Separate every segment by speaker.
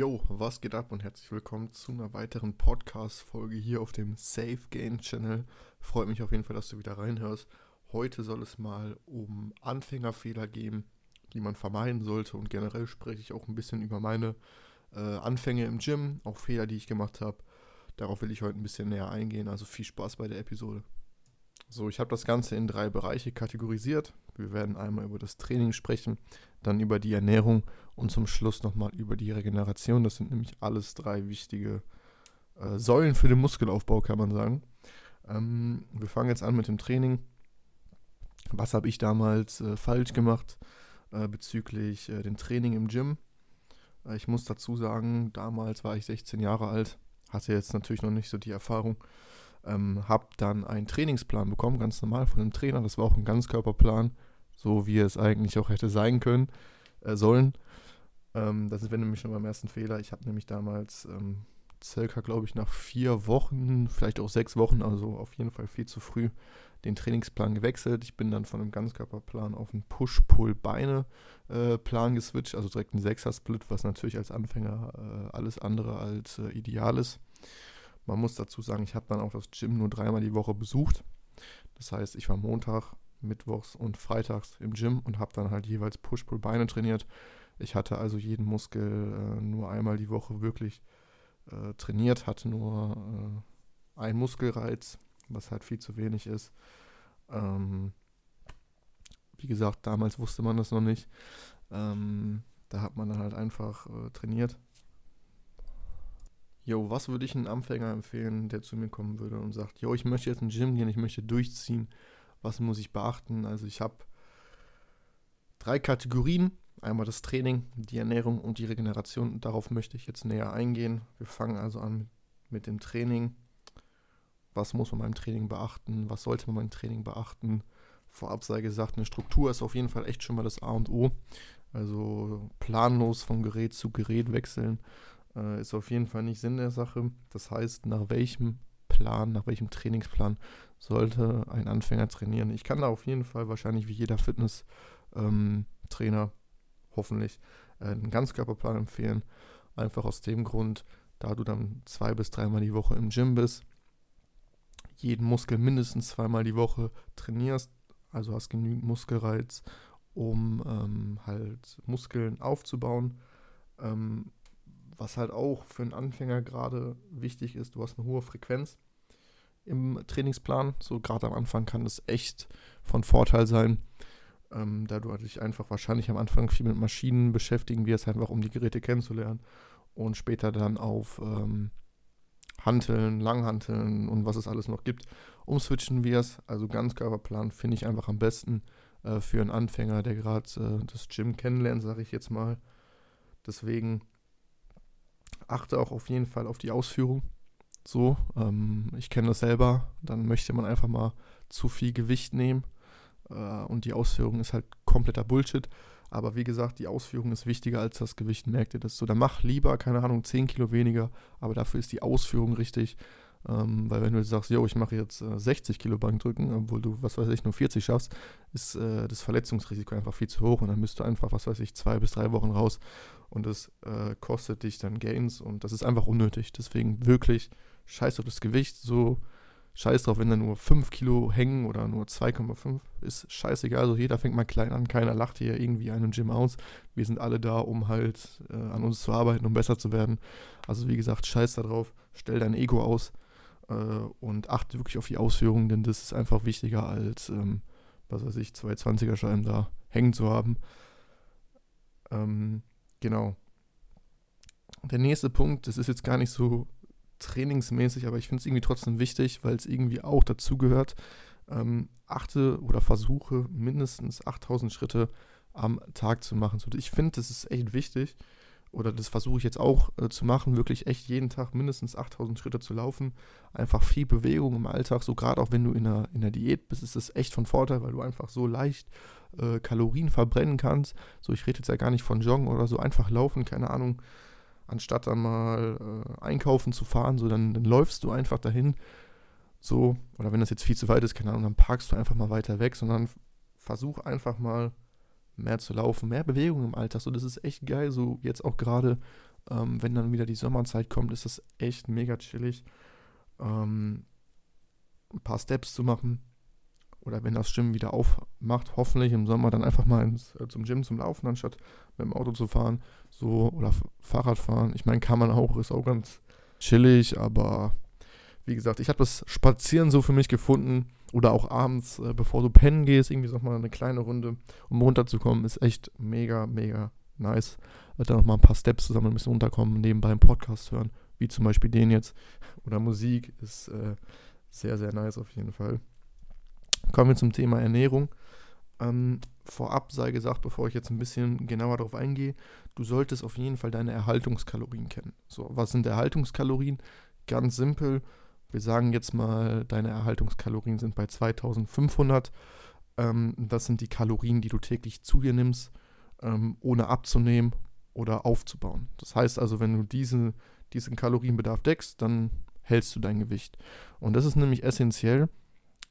Speaker 1: Yo, was geht ab und herzlich willkommen zu einer weiteren Podcast-Folge hier auf dem Safe Game Channel. Freut mich auf jeden Fall, dass du wieder reinhörst. Heute soll es mal um Anfängerfehler gehen, die man vermeiden sollte und generell spreche ich auch ein bisschen über meine äh, Anfänge im Gym, auch Fehler, die ich gemacht habe. Darauf will ich heute ein bisschen näher eingehen, also viel Spaß bei der Episode. So, ich habe das Ganze in drei Bereiche kategorisiert. Wir werden einmal über das Training sprechen, dann über die Ernährung und zum Schluss nochmal über die Regeneration. Das sind nämlich alles drei wichtige äh, Säulen für den Muskelaufbau, kann man sagen. Ähm, wir fangen jetzt an mit dem Training. Was habe ich damals äh, falsch gemacht äh, bezüglich äh, dem Training im Gym? Äh, ich muss dazu sagen, damals war ich 16 Jahre alt, hatte jetzt natürlich noch nicht so die Erfahrung. Ähm, habe dann einen Trainingsplan bekommen, ganz normal von einem Trainer. Das war auch ein Ganzkörperplan, so wie es eigentlich auch hätte sein können, äh, sollen. Ähm, das ist nämlich schon beim ersten Fehler. Ich habe nämlich damals ähm, circa, glaube ich, nach vier Wochen, vielleicht auch sechs Wochen, also auf jeden Fall viel zu früh, den Trainingsplan gewechselt. Ich bin dann von einem Ganzkörperplan auf einen Push-Pull-Beine-Plan äh, geswitcht, also direkt ein Sechser-Split, was natürlich als Anfänger äh, alles andere als äh, ideal ist. Man muss dazu sagen, ich habe dann auch das Gym nur dreimal die Woche besucht. Das heißt, ich war Montag, Mittwochs und Freitags im Gym und habe dann halt jeweils Push-Pull-Beine trainiert. Ich hatte also jeden Muskel äh, nur einmal die Woche wirklich äh, trainiert, hatte nur äh, einen Muskelreiz, was halt viel zu wenig ist. Ähm, wie gesagt, damals wusste man das noch nicht. Ähm, da hat man dann halt einfach äh, trainiert. Jo, was würde ich einem Anfänger empfehlen, der zu mir kommen würde und sagt, jo, ich möchte jetzt in Gym gehen, ich möchte durchziehen. Was muss ich beachten? Also ich habe drei Kategorien. Einmal das Training, die Ernährung und die Regeneration. Darauf möchte ich jetzt näher eingehen. Wir fangen also an mit dem Training. Was muss man beim Training beachten? Was sollte man beim Training beachten? Vorab sei gesagt, eine Struktur ist auf jeden Fall echt schon mal das A und O. Also planlos von Gerät zu Gerät wechseln äh, ist auf jeden Fall nicht Sinn der Sache. Das heißt, nach welchem Plan, nach welchem Trainingsplan sollte ein Anfänger trainieren? Ich kann da auf jeden Fall wahrscheinlich wie jeder Fitness-Trainer ähm, hoffentlich äh, einen Ganzkörperplan empfehlen. Einfach aus dem Grund, da du dann zwei bis dreimal die Woche im Gym bist, jeden Muskel mindestens zweimal die Woche trainierst, also hast genügend Muskelreiz, um ähm, halt Muskeln aufzubauen. Ähm, was halt auch für einen Anfänger gerade wichtig ist, du hast eine hohe Frequenz im Trainingsplan. So gerade am Anfang kann das echt von Vorteil sein, ähm, da du dich einfach wahrscheinlich am Anfang viel mit Maschinen beschäftigen wirst, einfach um die Geräte kennenzulernen und später dann auf ähm, Hanteln, Langhanteln und was es alles noch gibt, umswitchen wirst. Also Ganzkörperplan finde ich einfach am besten äh, für einen Anfänger, der gerade äh, das Gym kennenlernt, sage ich jetzt mal. Deswegen achte auch auf jeden Fall auf die Ausführung. So, ähm, ich kenne das selber. Dann möchte man einfach mal zu viel Gewicht nehmen äh, und die Ausführung ist halt kompletter Bullshit. Aber wie gesagt, die Ausführung ist wichtiger als das Gewicht. Merkt ihr das so? Dann mach lieber, keine Ahnung, 10 Kilo weniger, aber dafür ist die Ausführung richtig. Ähm, weil wenn du sagst, yo, ich mache jetzt äh, 60 Kilo Bankdrücken, obwohl du, was weiß ich, nur 40 schaffst, ist äh, das Verletzungsrisiko einfach viel zu hoch und dann bist du einfach, was weiß ich, zwei bis drei Wochen raus und das äh, kostet dich dann Gains und das ist einfach unnötig. Deswegen wirklich scheiß auf das Gewicht, so scheiß drauf, wenn da nur 5 Kilo hängen oder nur 2,5, ist scheißegal. Also jeder fängt mal klein an, keiner lacht hier irgendwie einen Gym aus. Wir sind alle da, um halt äh, an uns zu arbeiten, um besser zu werden. Also wie gesagt, scheiß da drauf, stell dein Ego aus äh, und achte wirklich auf die Ausführungen, denn das ist einfach wichtiger als, ähm, was weiß ich, zwei 20er Scheiben da hängen zu haben. Ähm, Genau. Der nächste Punkt, das ist jetzt gar nicht so trainingsmäßig, aber ich finde es irgendwie trotzdem wichtig, weil es irgendwie auch dazugehört. Ähm, achte oder versuche mindestens 8000 Schritte am Tag zu machen. Ich finde, das ist echt wichtig. Oder das versuche ich jetzt auch äh, zu machen, wirklich echt jeden Tag mindestens 8000 Schritte zu laufen. Einfach viel Bewegung im Alltag, so gerade auch wenn du in der, in der Diät bist, ist das echt von Vorteil, weil du einfach so leicht äh, Kalorien verbrennen kannst. So, ich rede jetzt ja gar nicht von Joggen oder so, einfach laufen, keine Ahnung. Anstatt dann mal äh, einkaufen zu fahren, so dann, dann läufst du einfach dahin. So, oder wenn das jetzt viel zu weit ist, keine Ahnung, dann parkst du einfach mal weiter weg, sondern versuch einfach mal mehr zu laufen, mehr Bewegung im Alltag. So, das ist echt geil. So, jetzt auch gerade Ähm, wenn dann wieder die Sommerzeit kommt, ist das echt mega chillig. Ähm, ein paar Steps zu machen. Oder wenn das Gym wieder aufmacht, hoffentlich im Sommer dann einfach mal ins, äh, zum Gym zum Laufen, anstatt mit dem Auto zu fahren. So, oder Fahrrad fahren. Ich meine, kann man auch, ist auch ganz chillig, aber wie gesagt, ich habe das Spazieren so für mich gefunden. Oder auch abends, äh, bevor du pennen gehst, irgendwie nochmal eine kleine Runde, um runterzukommen, ist echt mega, mega nice. Äh, dann nochmal ein paar Steps zusammen ein bisschen runterkommen, nebenbei einen Podcast hören, wie zum Beispiel den jetzt. Oder Musik ist äh, sehr, sehr nice auf jeden Fall. Kommen wir zum Thema Ernährung. Ähm, vorab sei gesagt, bevor ich jetzt ein bisschen genauer darauf eingehe, du solltest auf jeden Fall deine Erhaltungskalorien kennen. So, was sind Erhaltungskalorien? Ganz simpel. Wir sagen jetzt mal, deine Erhaltungskalorien sind bei 2500. Ähm, das sind die Kalorien, die du täglich zu dir nimmst, ähm, ohne abzunehmen oder aufzubauen. Das heißt also, wenn du diese, diesen Kalorienbedarf deckst, dann hältst du dein Gewicht. Und das ist nämlich essentiell,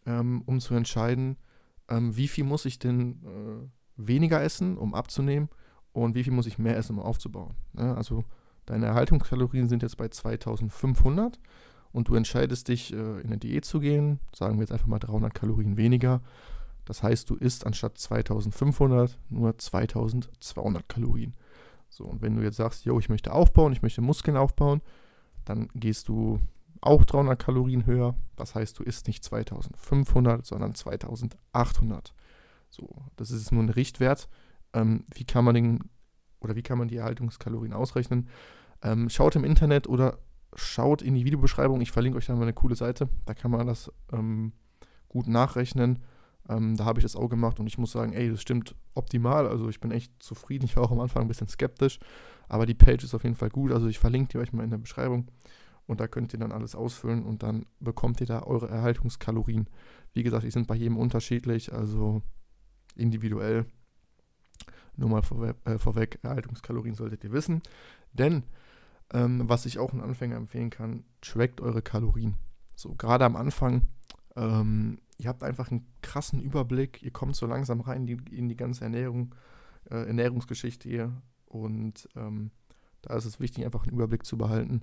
Speaker 1: ähm, um zu entscheiden, ähm, wie viel muss ich denn äh, weniger essen, um abzunehmen und wie viel muss ich mehr essen, um aufzubauen. Ja, also deine Erhaltungskalorien sind jetzt bei 2500 und du entscheidest dich, äh, in eine Diät zu gehen, sagen wir jetzt einfach mal 300 Kalorien weniger. Das heißt, du isst anstatt 2500 nur 2200 Kalorien. So, und wenn du jetzt sagst, yo, ich möchte aufbauen, ich möchte Muskeln aufbauen, dann gehst du auch 300 Kalorien höher. Das heißt, du isst nicht 2500, sondern 2800. So, das ist nur ein Richtwert. Ähm, wie kann man den oder wie kann man die Erhaltungskalorien ausrechnen? Ähm, schaut im Internet oder schaut in die Videobeschreibung. Ich verlinke euch da mal eine coole Seite. Da kann man das ähm, gut nachrechnen. Ähm, da habe ich das auch gemacht und ich muss sagen, ey, das stimmt optimal. Also ich bin echt zufrieden. Ich war auch am Anfang ein bisschen skeptisch, aber die Page ist auf jeden Fall gut. Also ich verlinke die euch mal in der Beschreibung. Und da könnt ihr dann alles ausfüllen und dann bekommt ihr da eure Erhaltungskalorien. Wie gesagt, die sind bei jedem unterschiedlich, also individuell. Nur mal vorwe äh, vorweg, Erhaltungskalorien solltet ihr wissen. Denn, ähm, was ich auch einen Anfänger empfehlen kann, trackt eure Kalorien. So, gerade am Anfang, ähm, ihr habt einfach einen krassen Überblick, ihr kommt so langsam rein in die, in die ganze Ernährung, äh, Ernährungsgeschichte hier. Und ähm, da ist es wichtig, einfach einen Überblick zu behalten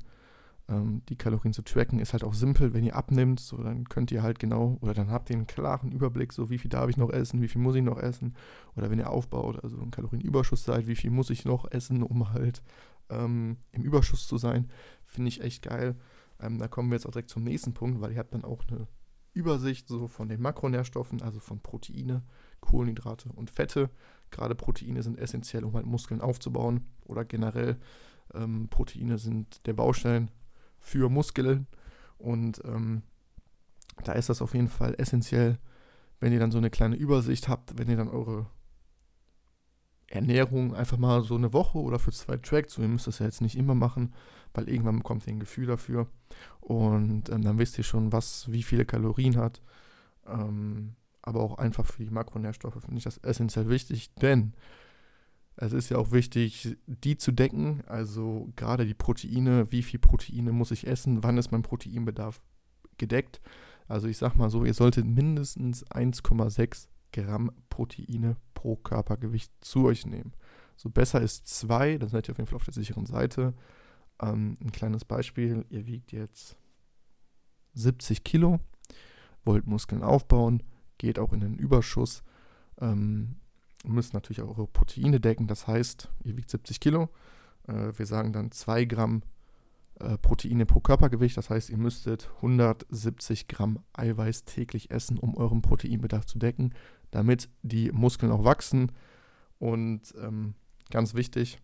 Speaker 1: ähm, die Kalorien zu tracken, ist halt auch simpel. Wenn ihr abnimmt, so dann könnt ihr halt genau, oder dann habt ihr einen klaren Überblick, so wie viel darf ich noch essen, wie viel muss ich noch essen. Oder wenn ihr aufbaut, also ein Kalorienüberschuss seid, wie viel muss ich noch essen, um halt ähm, im Überschuss zu sein. Finde ich echt geil. Ähm, da kommen wir jetzt auch direkt zum nächsten Punkt, weil ihr habt dann auch eine Übersicht so von den Makronährstoffen, also von Proteine, Kohlenhydrate und Fette. Gerade Proteine sind essentiell, um halt Muskeln aufzubauen oder generell ähm, Proteine sind der Baustein für Muskeln. Und ähm, da ist das auf jeden Fall essentiell, wenn ihr dann so eine kleine Übersicht habt, wenn ihr dann eure Ernährung einfach mal so eine Woche oder für zwei trackt. So, ihr müsst das ja jetzt nicht immer machen, weil irgendwann bekommt ihr ein Gefühl dafür. Und ähm, dann wisst ihr schon, was wie viele Kalorien hat. Ähm, aber auch einfach für die Makronährstoffe finde ich das essentiell wichtig, denn es ist ja auch wichtig, die zu decken, also gerade die Proteine, wie viel Proteine muss ich essen, wann ist mein Proteinbedarf gedeckt. Also ich sag mal so, ihr solltet mindestens 1,6 Gramm Proteine pro Körpergewicht zu euch nehmen. So besser ist 2, dann seid ihr auf jeden Fall auf der sicheren Seite. Ähm, ein kleines Beispiel, ihr wiegt jetzt 70 Kilo, wollt Muskeln aufbauen, geht auch in den Überschuss. Ähm, müsst natürlich auch eure Proteine decken. Das heißt, ihr wiegt 70 Kilo. Äh, wir sagen dann 2 Gramm äh, Proteine pro Körpergewicht. Das heißt, ihr müsstet 170 Gramm Eiweiß täglich essen, um euren Proteinbedarf zu decken, damit die Muskeln auch wachsen. Und ähm, ganz wichtig,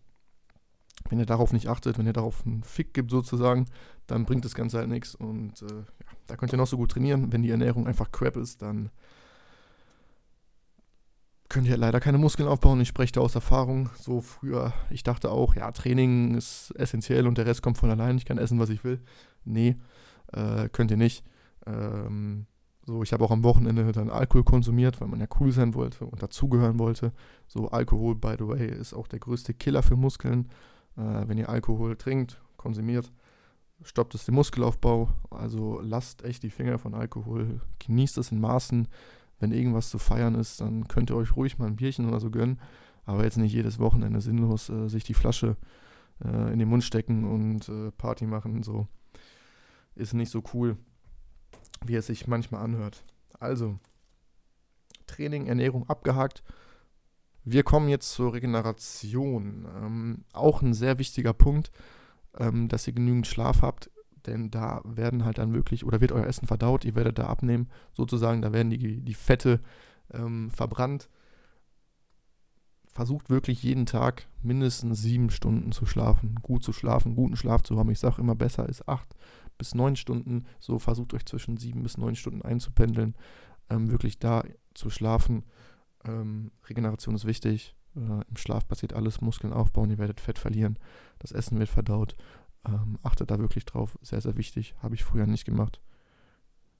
Speaker 1: wenn ihr darauf nicht achtet, wenn ihr darauf einen Fick gibt sozusagen, dann bringt das Ganze halt nichts. Und äh, ja, da könnt ihr noch so gut trainieren. Wenn die Ernährung einfach crap ist, dann könnt ihr leider keine Muskeln aufbauen. Ich spreche da aus Erfahrung. So früher, ich dachte auch, ja, Training ist essentiell und der Rest kommt von allein. Ich kann essen, was ich will. Nee, äh, könnt ihr nicht. Ähm, so, ich habe auch am Wochenende dann Alkohol konsumiert, weil man ja cool sein wollte und dazugehören wollte. So, Alkohol, by the way, ist auch der größte Killer für Muskeln. Äh, wenn ihr Alkohol trinkt, konsumiert, stoppt es den Muskelaufbau. Also lasst echt die Finger von Alkohol, genießt es in Maßen wenn irgendwas zu feiern ist, dann könnt ihr euch ruhig mal ein Bierchen oder so gönnen. Aber jetzt nicht jedes Wochenende sinnlos äh, sich die Flasche äh, in den Mund stecken und äh, Party machen. So ist nicht so cool, wie es sich manchmal anhört. Also, Training, Ernährung abgehakt. Wir kommen jetzt zur Regeneration. Ähm, auch ein sehr wichtiger Punkt, ähm, dass ihr genügend Schlaf habt, denn da werden halt dann wirklich, oder wird euer Essen verdaut, ihr werdet da abnehmen, sozusagen, da werden die, die Fette ähm, verbrannt. Versucht wirklich jeden Tag mindestens sieben Stunden zu schlafen, gut zu schlafen, guten Schlaf zu haben. Ich sage immer, besser ist acht bis neun Stunden. So versucht euch zwischen sieben bis neun Stunden einzupendeln, ähm, wirklich da zu schlafen. Ähm, Regeneration ist wichtig. Äh, Im Schlaf passiert alles, Muskeln aufbauen, ihr werdet Fett verlieren, das Essen wird verdaut. Ähm, achtet da wirklich drauf, sehr, sehr wichtig. Habe ich früher nicht gemacht.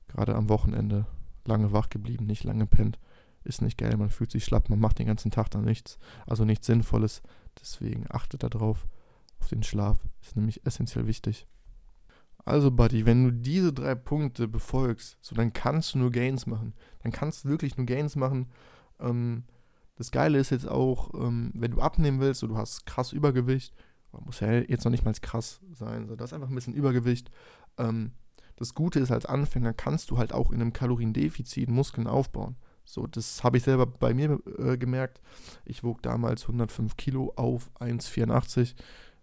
Speaker 1: Gerade am Wochenende lange wach geblieben, nicht lange pennt. Ist nicht geil, man fühlt sich schlapp, man macht den ganzen Tag dann nichts. Also nichts Sinnvolles. Deswegen achtet da drauf, auf den Schlaf. Ist nämlich essentiell wichtig. Also, Buddy, wenn du diese drei Punkte befolgst, so dann kannst du nur Gains machen. Dann kannst du wirklich nur Gains machen. Ähm, das Geile ist jetzt auch, ähm, wenn du abnehmen willst und du hast krass Übergewicht, muss ja jetzt noch nicht mal krass sein, so, das ist einfach ein bisschen Übergewicht. Ähm, das Gute ist, als Anfänger kannst du halt auch in einem Kaloriendefizit Muskeln aufbauen. So, das habe ich selber bei mir äh, gemerkt. Ich wog damals 105 Kilo auf 1,84.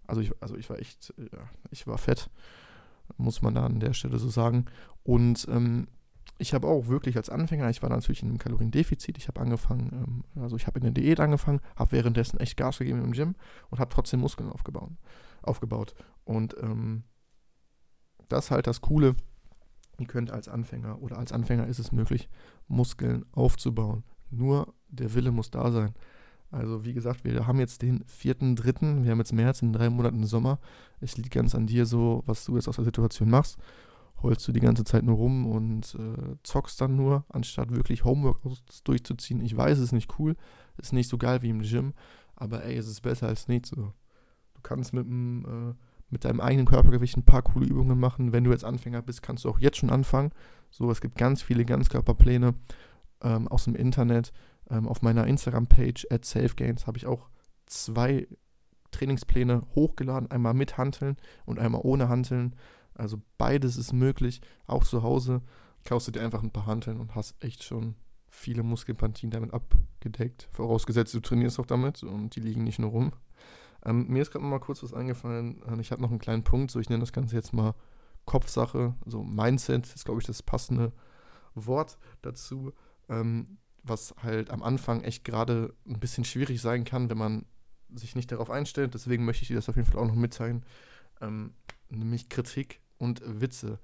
Speaker 1: Also ich, also ich war echt, ja, ich war fett muss man da an der Stelle so sagen. Und ähm, ich habe auch wirklich als Anfänger, ich war natürlich in einem Kaloriendefizit, ich habe angefangen, ähm, also ich habe in der Diät angefangen, habe währenddessen echt Gas gegeben im Gym und habe trotzdem Muskeln aufgebaut. aufgebaut. Und ähm, das ist halt das Coole, ihr könnt als Anfänger oder als Anfänger ist es möglich, Muskeln aufzubauen. Nur der Wille muss da sein. Also wie gesagt, wir haben jetzt den 4.3., wir haben jetzt März, in drei Monaten Sommer. Es liegt ganz an dir so, was du jetzt aus der Situation machst. Holst du die ganze Zeit nur rum und äh, zockst dann nur, anstatt wirklich Homeworkouts durchzuziehen. Ich weiß, es ist nicht cool, ist nicht so geil wie im Gym, aber ey, es ist besser als nichts. So. Du kannst mit, dem, äh, mit deinem eigenen Körpergewicht ein paar coole Übungen machen. Wenn du jetzt Anfänger bist, kannst du auch jetzt schon anfangen. So, es gibt ganz viele Ganzkörperpläne ähm, aus dem Internet ähm, auf meiner Instagram-Page at SafeGains habe ich auch zwei Trainingspläne hochgeladen, einmal mit Hanteln und einmal ohne Hanteln. Also beides ist möglich, auch zu Hause. Kaufst du dir einfach ein paar Hanteln und hast echt schon viele Muskelpantien damit abgedeckt. Vorausgesetzt, du trainierst auch damit und die liegen nicht nur rum. Ähm, mir ist gerade mal kurz was eingefallen. Ähm, ich habe noch einen kleinen Punkt, so ich nenne das Ganze jetzt mal Kopfsache. So Mindset ist, glaube ich, das passende Wort dazu. Ähm, was halt am Anfang echt gerade ein bisschen schwierig sein kann, wenn man sich nicht darauf einstellt. Deswegen möchte ich dir das auf jeden Fall auch noch mitteilen. Ähm, nämlich Kritik und Witze.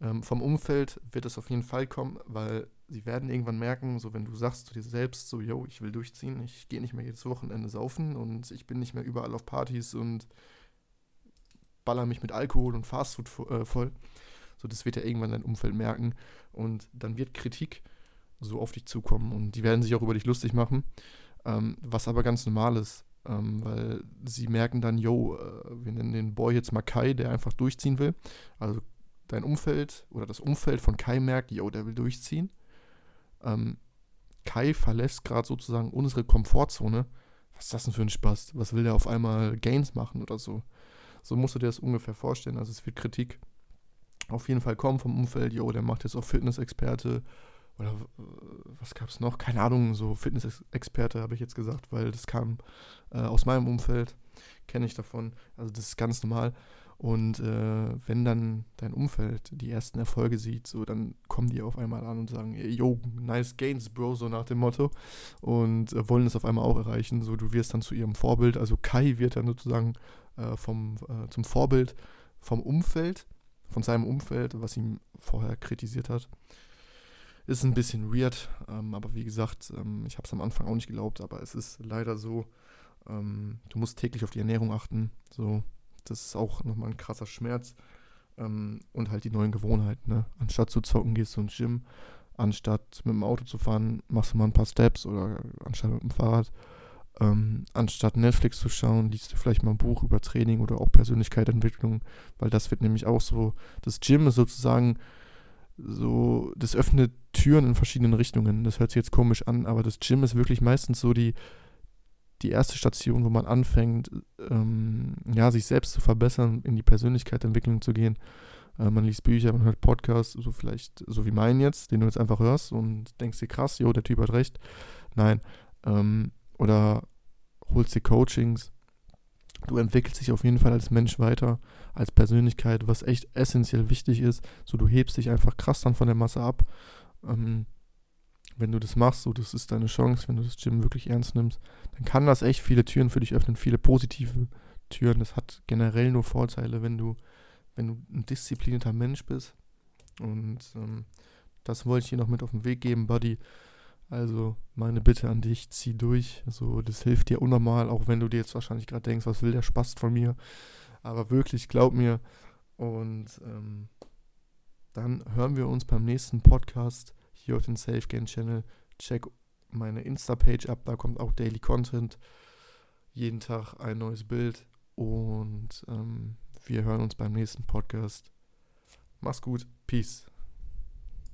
Speaker 1: Ähm, vom Umfeld wird es auf jeden Fall kommen, weil sie werden irgendwann merken, so wenn du sagst zu dir selbst, so, yo, ich will durchziehen, ich gehe nicht mehr jedes Wochenende saufen und ich bin nicht mehr überall auf Partys und baller mich mit Alkohol und Fastfood äh, voll. So, das wird ja irgendwann dein Umfeld merken und dann wird Kritik so auf dich zukommen und die werden sich auch über dich lustig machen, ähm, was aber ganz normal ist, ähm, weil sie merken dann, yo, äh, wir nennen den Boy jetzt mal Kai, der einfach durchziehen will. Also dein Umfeld oder das Umfeld von Kai merkt, yo, der will durchziehen. Ähm, Kai verlässt gerade sozusagen unsere Komfortzone. Was ist das denn für ein Spaß? Was will der auf einmal Gains machen oder so? So musst du dir das ungefähr vorstellen. Also es wird Kritik auf jeden Fall kommen vom Umfeld, yo, der macht jetzt auch Fitness-Experte oder äh, was gab es noch? Keine Ahnung, so Fitness-Experte habe ich jetzt gesagt, weil das kam äh, aus meinem Umfeld, kenne ich davon. Also das ist ganz normal. Und äh, wenn dann dein Umfeld die ersten Erfolge sieht, so dann kommen die auf einmal an und sagen, yo, nice gains, Bro, so nach dem Motto. Und äh, wollen es auf einmal auch erreichen. So, du wirst dann zu ihrem Vorbild. Also Kai wird dann sozusagen äh, vom, äh, zum Vorbild vom Umfeld, von seinem Umfeld, was ihn vorher kritisiert hat. Ist ein bisschen weird, ähm, aber wie gesagt, ähm, ich habe es am Anfang auch nicht geglaubt, aber es ist leider so, ähm, du musst täglich auf die Ernährung achten. So, das ist auch nochmal ein krasser Schmerz. Ähm, und halt die neuen Gewohnheiten. Ne? Anstatt zu zocken, gehst du ins Gym. Anstatt mit dem Auto zu fahren, machst du mal ein paar Steps oder anstatt mit dem Fahrrad. Ähm, anstatt Netflix zu schauen, liest du vielleicht mal ein Buch über Training oder auch Persönlichkeitsentwicklung, weil das wird nämlich auch so, das Gym ist sozusagen so, das öffnet Türen in verschiedenen Richtungen. Das hört sich jetzt komisch an, aber das Gym ist wirklich meistens so die, die erste Station, wo man anfängt, ähm, ja, sich selbst zu verbessern, in die Persönlichkeitsentwicklung zu gehen. Äh, man liest Bücher, man hört Podcasts, so vielleicht, so wie meinen jetzt, den du jetzt einfach hörst und denkst dir krass, jo, der Typ hat recht. Nein. Ähm, oder holst dir Coachings. Du entwickelst dich auf jeden Fall als Mensch weiter, als Persönlichkeit, was echt essentiell wichtig ist. So, du hebst dich einfach krass dann von der Masse ab. Ähm, wenn du das machst, so das ist deine Chance, wenn du das Gym wirklich ernst nimmst, dann kann das echt viele Türen für dich öffnen, viele positive Türen. Das hat generell nur Vorteile, wenn du, wenn du ein disziplinierter Mensch bist. Und ähm, das wollte ich dir noch mit auf den Weg geben, Buddy. Also meine Bitte an dich, zieh durch. Also das hilft dir unnormal, auch wenn du dir jetzt wahrscheinlich gerade denkst, was will der Spaß von mir. Aber wirklich, glaub mir. Und ähm, dann hören wir uns beim nächsten Podcast hier auf den Safe Game Channel. Check meine Insta-Page ab, da kommt auch Daily Content. Jeden Tag ein neues Bild. Und ähm, wir hören uns beim nächsten Podcast. Mach's gut. Peace.